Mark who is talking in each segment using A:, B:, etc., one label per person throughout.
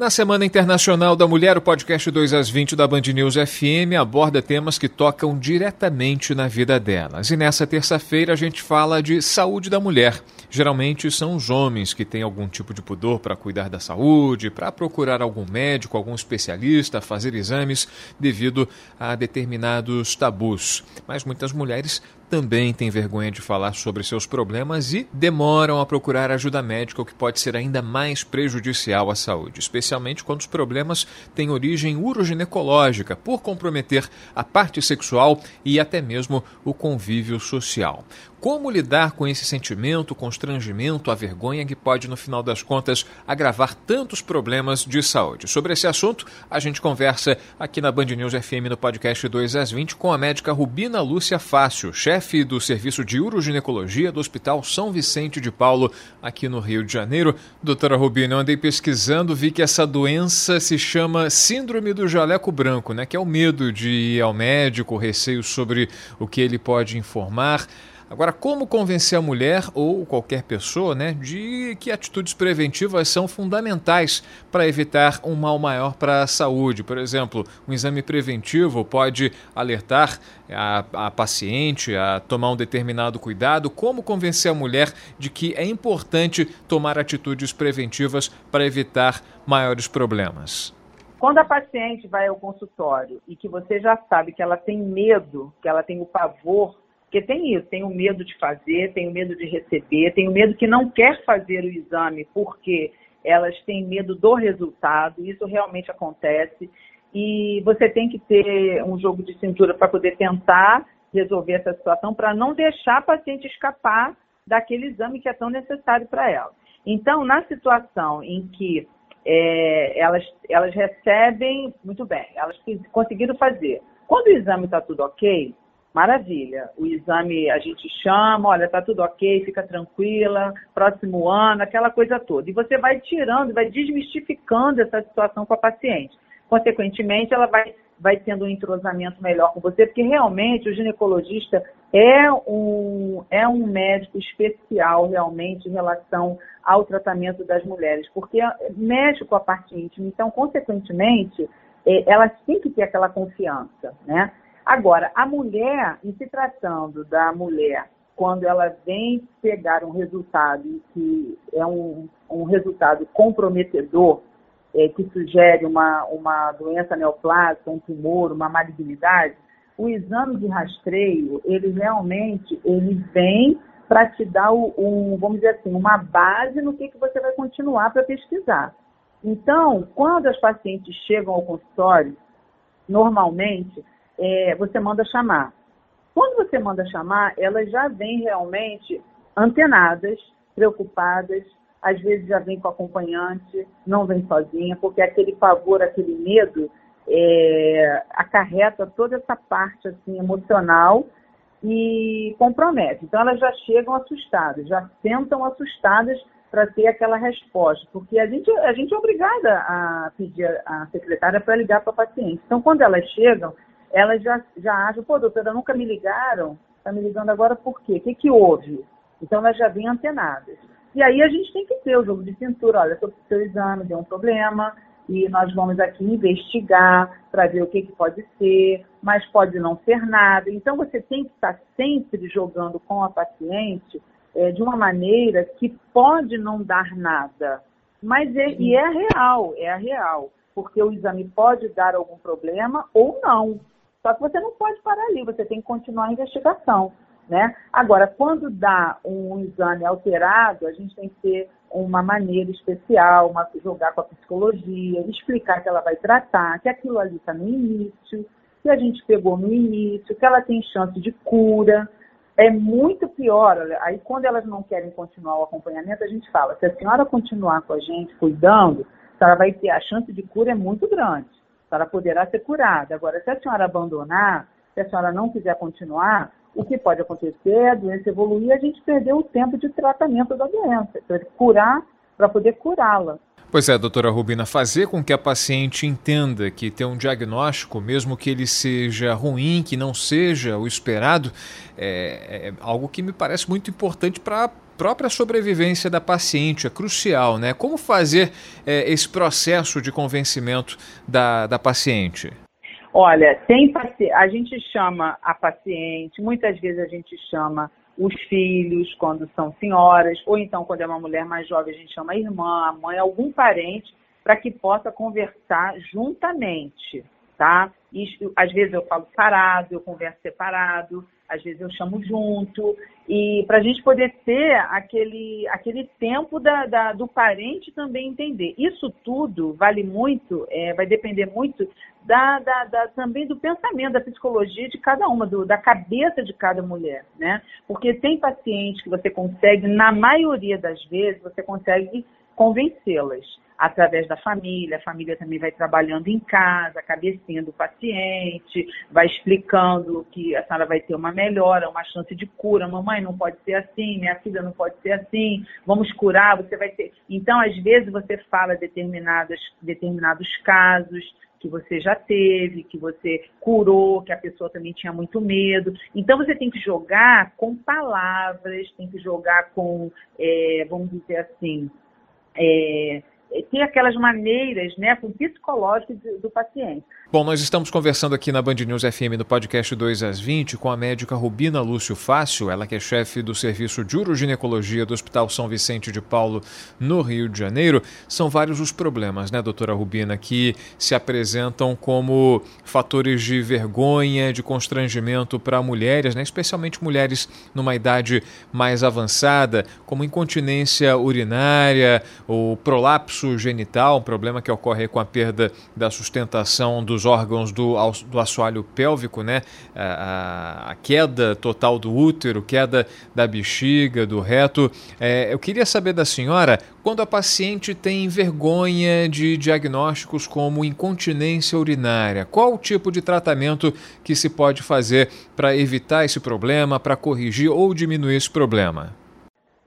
A: Na Semana Internacional da Mulher, o podcast 2 às 20 da Band News FM aborda temas que tocam diretamente na vida delas. E nessa terça-feira a gente fala de saúde da mulher. Geralmente são os homens que têm algum tipo de pudor para cuidar da saúde, para procurar algum médico, algum especialista, fazer exames devido a determinados tabus. Mas muitas mulheres também têm vergonha de falar sobre seus problemas e demoram a procurar ajuda médica, o que pode ser ainda mais prejudicial à saúde, especialmente quando os problemas têm origem uroginecológica, por comprometer a parte sexual e até mesmo o convívio social. Como lidar com esse sentimento, constrangimento, a vergonha que pode, no final das contas, agravar tantos problemas de saúde? Sobre esse assunto, a gente conversa aqui na Band News FM no podcast 2 às 20 com a médica Rubina Lúcia Fácil, chefe do Serviço de Uroginecologia do Hospital São Vicente de Paulo, aqui no Rio de Janeiro. Doutora Rubina, eu andei pesquisando, vi que essa doença se chama Síndrome do Jaleco Branco, né? Que é o medo de ir ao médico, o receio sobre o que ele pode informar. Agora, como convencer a mulher ou qualquer pessoa né, de que atitudes preventivas são fundamentais para evitar um mal maior para a saúde? Por exemplo, um exame preventivo pode alertar a, a paciente a tomar um determinado cuidado. Como convencer a mulher de que é importante tomar atitudes preventivas para evitar maiores problemas?
B: Quando a paciente vai ao consultório e que você já sabe que ela tem medo, que ela tem o pavor porque tem isso, tem o medo de fazer, tem o medo de receber, tem o medo que não quer fazer o exame porque elas têm medo do resultado, isso realmente acontece. E você tem que ter um jogo de cintura para poder tentar resolver essa situação, para não deixar a paciente escapar daquele exame que é tão necessário para ela. Então, na situação em que é, elas, elas recebem, muito bem, elas conseguiram fazer. Quando o exame está tudo ok, Maravilha. O exame a gente chama, olha, tá tudo ok, fica tranquila, próximo ano, aquela coisa toda. E você vai tirando, vai desmistificando essa situação com a paciente. Consequentemente, ela vai, vai tendo um entrosamento melhor com você, porque realmente o ginecologista é um, é um médico especial realmente em relação ao tratamento das mulheres, porque mexe com a parte íntima. Então, consequentemente, é, elas têm que ter aquela confiança, né? Agora, a mulher, em se tratando da mulher, quando ela vem pegar um resultado que é um, um resultado comprometedor, é, que sugere uma, uma doença neoplásica, um tumor, uma malignidade, o exame de rastreio, ele realmente ele vem para te dar um, vamos dizer assim, uma base no que, que você vai continuar para pesquisar. Então, quando as pacientes chegam ao consultório, normalmente é, você manda chamar. Quando você manda chamar, elas já vêm realmente antenadas, preocupadas, às vezes já vem com acompanhante, não vem sozinha, porque aquele pavor, aquele medo é, acarreta toda essa parte assim emocional e compromete. Então elas já chegam assustadas, já sentam assustadas para ter aquela resposta, porque a gente, a gente é obrigada a pedir a secretária para ligar para o paciente. Então quando elas chegam, elas já, já acham, pô, doutora, nunca me ligaram, está me ligando agora por quê? O que, que houve? Então elas já vêm antenadas. E aí a gente tem que ter o jogo de cintura, olha, o seu exame deu um problema, e nós vamos aqui investigar para ver o que, que pode ser, mas pode não ser nada. Então você tem que estar sempre jogando com a paciente é, de uma maneira que pode não dar nada. Mas é, e é real, é real, porque o exame pode dar algum problema ou não. Só que você não pode parar ali, você tem que continuar a investigação. Né? Agora, quando dá um exame alterado, a gente tem que ter uma maneira especial, uma, jogar com a psicologia, explicar que ela vai tratar, que aquilo ali está no início, que a gente pegou no início, que ela tem chance de cura. É muito pior, aí quando elas não querem continuar o acompanhamento, a gente fala, se a senhora continuar com a gente cuidando, ela vai ter, a chance de cura é muito grande senhora poderá ser curada. Agora, se a senhora abandonar, se a senhora não quiser continuar, o que pode acontecer é a doença evoluir e a gente perder o tempo de tratamento da doença, para curar, para poder curá-la.
A: Pois é, doutora Rubina, fazer com que a paciente entenda que tem um diagnóstico, mesmo que ele seja ruim, que não seja o esperado, é, é algo que me parece muito importante para própria sobrevivência da paciente, é crucial, né? Como fazer é, esse processo de convencimento da, da paciente?
B: Olha, tem a gente chama a paciente, muitas vezes a gente chama os filhos quando são senhoras, ou então quando é uma mulher mais jovem a gente chama a irmã, a mãe, algum parente, para que possa conversar juntamente, tá? E, às vezes eu falo parado, eu converso separado, às vezes eu chamo junto, e para a gente poder ter aquele, aquele tempo da, da, do parente também entender. Isso tudo vale muito, é, vai depender muito da, da, da, também do pensamento, da psicologia de cada uma, do, da cabeça de cada mulher, né? Porque tem pacientes que você consegue, na maioria das vezes, você consegue convencê-las através da família, a família também vai trabalhando em casa, cabecinha do paciente, vai explicando que a senhora vai ter uma melhora, uma chance de cura, mamãe não pode ser assim, minha filha não pode ser assim, vamos curar, você vai ter. Então, às vezes, você fala determinados, determinados casos, que você já teve, que você curou, que a pessoa também tinha muito medo. Então você tem que jogar com palavras, tem que jogar com, é, vamos dizer assim, é, tem aquelas maneiras, né, com psicológico do, paciente.
A: Bom, nós estamos conversando aqui na Band News FM no podcast 2 às 20 com a médica Rubina Lúcio Fácil, ela que é chefe do serviço de uroginecologia do Hospital São Vicente de Paulo, no Rio de Janeiro. São vários os problemas, né, doutora Rubina, que se apresentam como fatores de vergonha, de constrangimento para mulheres, né, especialmente mulheres numa idade mais avançada, como incontinência urinária, o prolapso prolapso genital, um problema que ocorre com a perda da sustentação dos órgãos do, do assoalho pélvico, né? A, a, queda total do útero, queda da bexiga, do reto. É, eu queria saber da senhora, quando a paciente tem vergonha de diagnósticos como incontinência urinária, qual o tipo de tratamento que se pode fazer para evitar esse problema, para corrigir ou diminuir esse problema?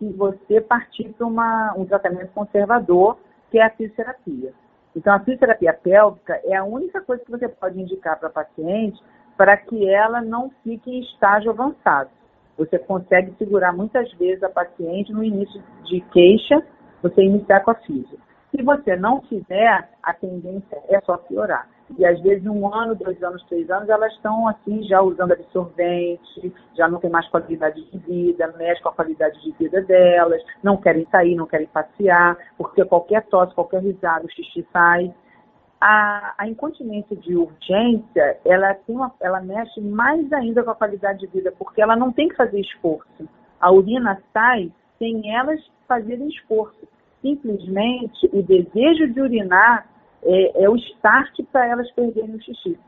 B: E você partir para um tratamento conservador que é a fisioterapia. Então, a fisioterapia pélvica é a única coisa que você pode indicar para a paciente para que ela não fique em estágio avançado. Você consegue segurar muitas vezes a paciente no início de queixa, você iniciar com a física. Se você não fizer, a tendência é só piorar. E às vezes um ano, dois anos, três anos, elas estão assim já usando absorvente, já não tem mais qualidade de vida, mexe com a qualidade de vida delas, não querem sair, não querem passear, porque qualquer tosse, qualquer risada, o xixi sai. A, a, incontinência de urgência, ela, tem uma, ela mexe mais ainda com a qualidade de vida, porque ela não tem que fazer esforço. A urina sai sem elas fazerem esforço. Simplesmente o desejo de urinar é, é o start para elas perderem o xixi.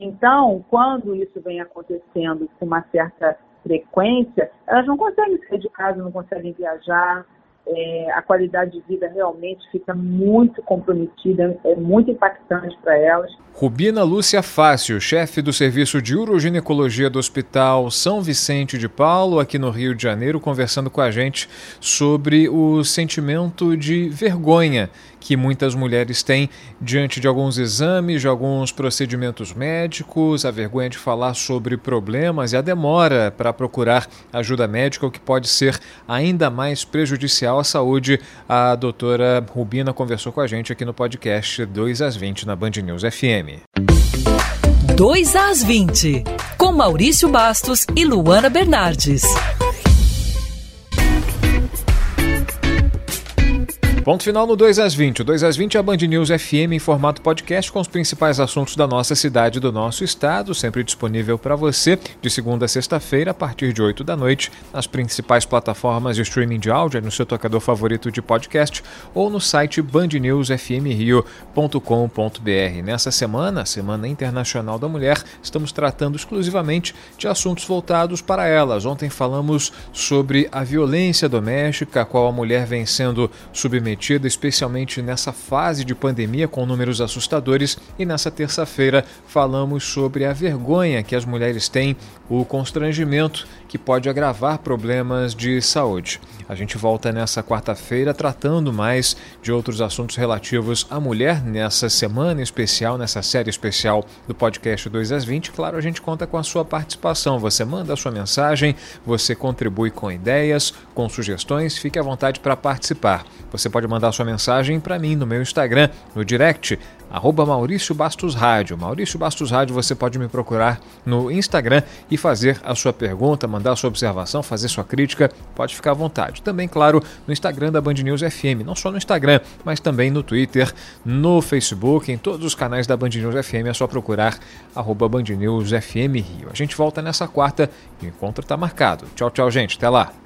B: Então, quando isso vem acontecendo com uma certa frequência, elas não conseguem sair de casa, não conseguem viajar, é, a qualidade de vida realmente fica muito comprometida, é muito impactante para elas.
A: Rubina Lúcia Fácil, chefe do Serviço de Uroginecologia do Hospital São Vicente de Paulo, aqui no Rio de Janeiro, conversando com a gente sobre o sentimento de vergonha que muitas mulheres têm diante de alguns exames, de alguns procedimentos médicos, a vergonha de falar sobre problemas e a demora para procurar ajuda médica, o que pode ser ainda mais prejudicial à saúde. A doutora Rubina conversou com a gente aqui no podcast 2 às 20 na Band News FM.
C: 2 às 20, com Maurício Bastos e Luana Bernardes.
A: Ponto final no 2 às 20. O 2 às 20 é a Band News FM em formato podcast com os principais assuntos da nossa cidade e do nosso estado, sempre disponível para você de segunda a sexta-feira a partir de 8 da noite nas principais plataformas de streaming de áudio, no seu tocador favorito de podcast ou no site bandnewsfmrio.com.br. Nessa semana, Semana Internacional da Mulher, estamos tratando exclusivamente de assuntos voltados para elas. Ontem falamos sobre a violência doméstica, a qual a mulher vem sendo submetida especialmente nessa fase de pandemia com números assustadores. E nessa terça-feira falamos sobre a vergonha que as mulheres têm, o constrangimento que pode agravar problemas de saúde. A gente volta nessa quarta-feira tratando mais de outros assuntos relativos à mulher nessa semana especial, nessa série especial do podcast 2 às 20. Claro, a gente conta com a sua participação. Você manda a sua mensagem, você contribui com ideias, com sugestões, fique à vontade para participar. Você pode mandar sua mensagem para mim no meu Instagram, no direct, arroba Maurício Bastos Rádio. Maurício Bastos Rádio, você pode me procurar no Instagram e fazer a sua pergunta, mandar a sua observação, fazer sua crítica, pode ficar à vontade. Também, claro, no Instagram da Band News FM, não só no Instagram, mas também no Twitter, no Facebook, em todos os canais da Band News FM, é só procurar arroba Band News FM Rio. A gente volta nessa quarta e o encontro está marcado. Tchau, tchau, gente. Até lá.